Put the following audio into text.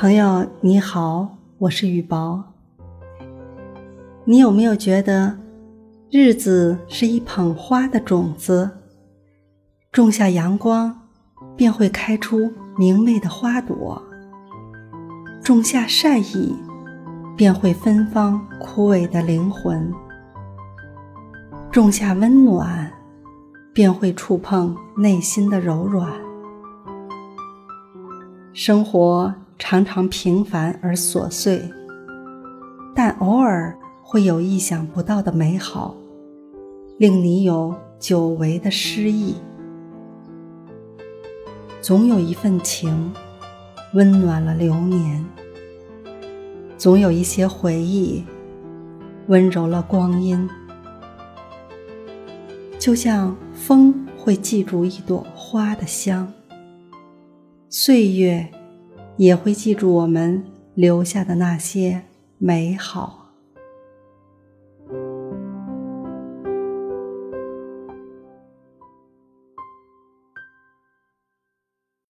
朋友你好，我是雨薄。你有没有觉得，日子是一捧花的种子，种下阳光，便会开出明媚的花朵；种下善意，便会芬芳枯萎的灵魂；种下温暖，便会触碰内心的柔软。生活常常平凡而琐碎，但偶尔。会有意想不到的美好，令你有久违的诗意。总有一份情，温暖了流年；总有一些回忆，温柔了光阴。就像风会记住一朵花的香，岁月也会记住我们留下的那些美好。